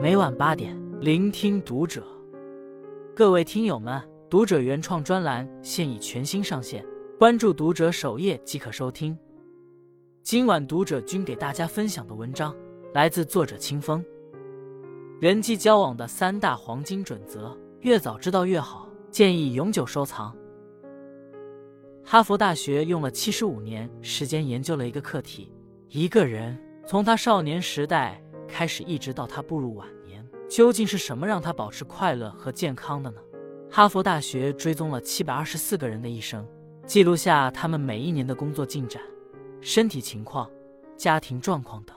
每晚八点，聆听读者。各位听友们，读者原创专栏现已全新上线，关注读者首页即可收听。今晚读者君给大家分享的文章来自作者清风。人际交往的三大黄金准则，越早知道越好，建议永久收藏。哈佛大学用了七十五年时间研究了一个课题：一个人从他少年时代开始，一直到他步入晚年，究竟是什么让他保持快乐和健康的呢？哈佛大学追踪了七百二十四个人的一生，记录下他们每一年的工作进展、身体情况、家庭状况等。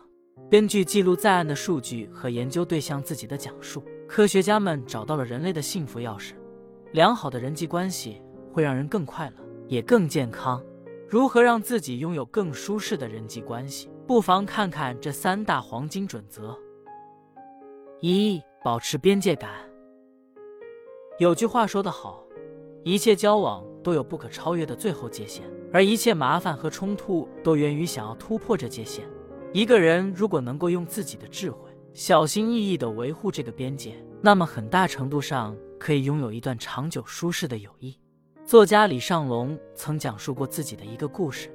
根据记录在案的数据和研究对象自己的讲述，科学家们找到了人类的幸福钥匙：良好的人际关系会让人更快乐。也更健康。如何让自己拥有更舒适的人际关系？不妨看看这三大黄金准则：一、保持边界感。有句话说得好，一切交往都有不可超越的最后界限，而一切麻烦和冲突都源于想要突破这界限。一个人如果能够用自己的智慧，小心翼翼地维护这个边界，那么很大程度上可以拥有一段长久舒适的友谊。作家李尚龙曾讲述过自己的一个故事。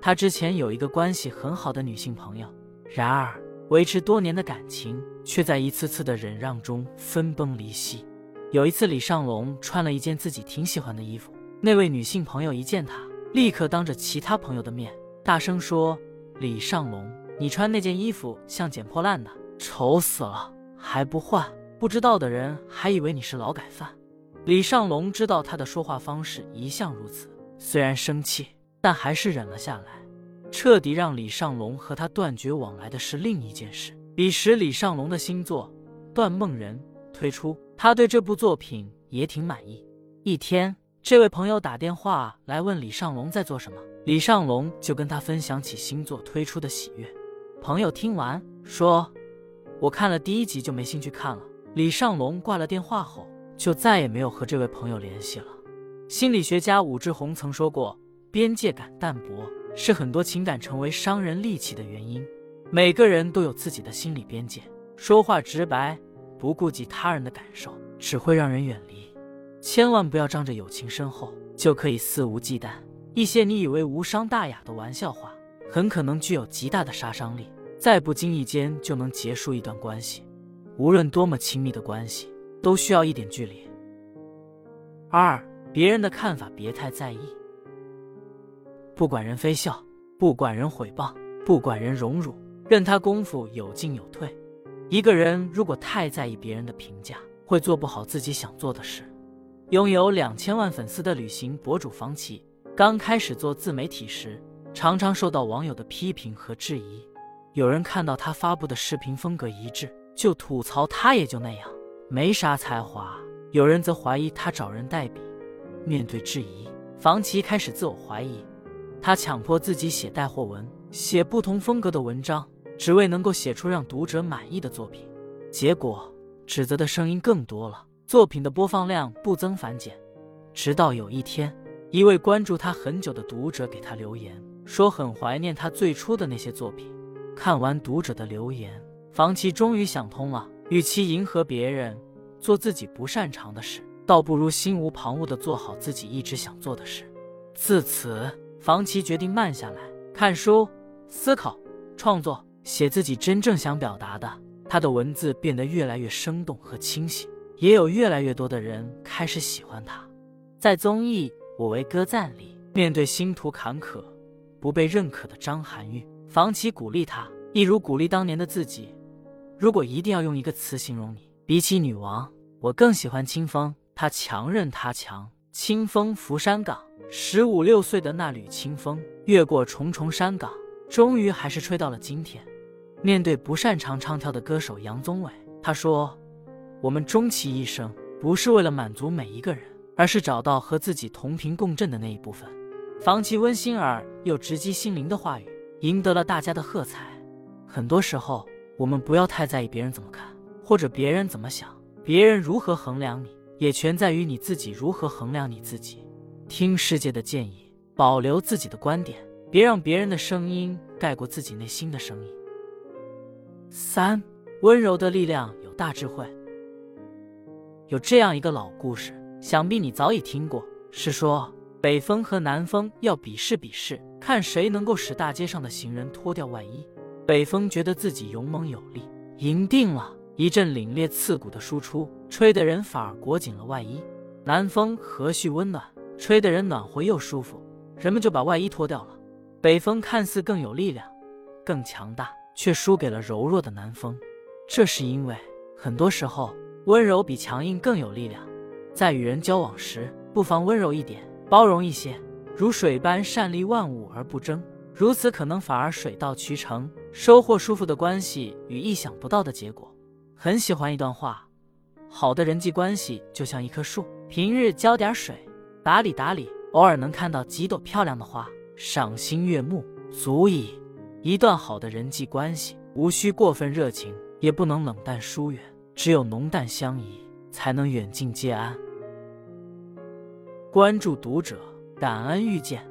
他之前有一个关系很好的女性朋友，然而维持多年的感情却在一次次的忍让中分崩离析。有一次，李尚龙穿了一件自己挺喜欢的衣服，那位女性朋友一见他，立刻当着其他朋友的面大声说：“李尚龙，你穿那件衣服像捡破烂的，丑死了，还不换？不知道的人还以为你是劳改犯。”李尚龙知道他的说话方式一向如此，虽然生气，但还是忍了下来。彻底让李尚龙和他断绝往来的是另一件事。彼时，李尚龙的新作《断梦人》推出，他对这部作品也挺满意。一天，这位朋友打电话来问李尚龙在做什么，李尚龙就跟他分享起新作推出的喜悦。朋友听完说：“我看了第一集就没兴趣看了。”李尚龙挂了电话后。就再也没有和这位朋友联系了。心理学家武志红曾说过：“边界感淡薄是很多情感成为伤人利器的原因。”每个人都有自己的心理边界，说话直白，不顾及他人的感受，只会让人远离。千万不要仗着友情深厚就可以肆无忌惮。一些你以为无伤大雅的玩笑话，很可能具有极大的杀伤力，在不经意间就能结束一段关系。无论多么亲密的关系。都需要一点距离。二，别人的看法别太在意。不管人非笑，不管人毁谤，不管人荣辱，任他功夫有进有退。一个人如果太在意别人的评价，会做不好自己想做的事。拥有两千万粉丝的旅行博主房琪，刚开始做自媒体时，常常受到网友的批评和质疑。有人看到他发布的视频风格一致，就吐槽他也就那样。没啥才华，有人则怀疑他找人代笔。面对质疑，房琪开始自我怀疑。他强迫自己写带货文，写不同风格的文章，只为能够写出让读者满意的作品。结果，指责的声音更多了，作品的播放量不增反减。直到有一天，一位关注他很久的读者给他留言，说很怀念他最初的那些作品。看完读者的留言，房琪终于想通了。与其迎合别人，做自己不擅长的事，倒不如心无旁骛地做好自己一直想做的事。自此，房琪决定慢下来，看书、思考、创作，写自己真正想表达的。他的文字变得越来越生动和清晰，也有越来越多的人开始喜欢他。在综艺《我为歌赞》里，面对星途坎坷、不被认可的张含韵，房琪鼓励他，一如鼓励当年的自己。如果一定要用一个词形容你，比起女王，我更喜欢清风。他强任他强，清风拂山岗。十五六岁的那缕清风，越过重重山岗，终于还是吹到了今天。面对不擅长唱跳的歌手杨宗纬，他说：“我们终其一生，不是为了满足每一个人，而是找到和自己同频共振的那一部分。”房琪温馨而又直击心灵的话语，赢得了大家的喝彩。很多时候。我们不要太在意别人怎么看，或者别人怎么想，别人如何衡量你，也全在于你自己如何衡量你自己。听世界的建议，保留自己的观点，别让别人的声音盖过自己内心的声音。三，温柔的力量有大智慧。有这样一个老故事，想必你早已听过，是说北风和南风要比试比试，看谁能够使大街上的行人脱掉外衣。北风觉得自己勇猛有力，赢定了，一阵凛冽刺骨的输出，吹得人反而裹紧了外衣。南风和煦温暖，吹得人暖和又舒服，人们就把外衣脱掉了。北风看似更有力量、更强大，却输给了柔弱的南风。这是因为很多时候，温柔比强硬更有力量。在与人交往时，不妨温柔一点，包容一些，如水般善利万物而不争，如此可能反而水到渠成，收获舒服的关系与意想不到的结果。很喜欢一段话：好的人际关系就像一棵树，平日浇点水，打理打理，偶尔能看到几朵漂亮的花。赏心悦目，足矣。一段好的人际关系，无需过分热情，也不能冷淡疏远，只有浓淡相宜，才能远近皆安。关注读者，感恩遇见。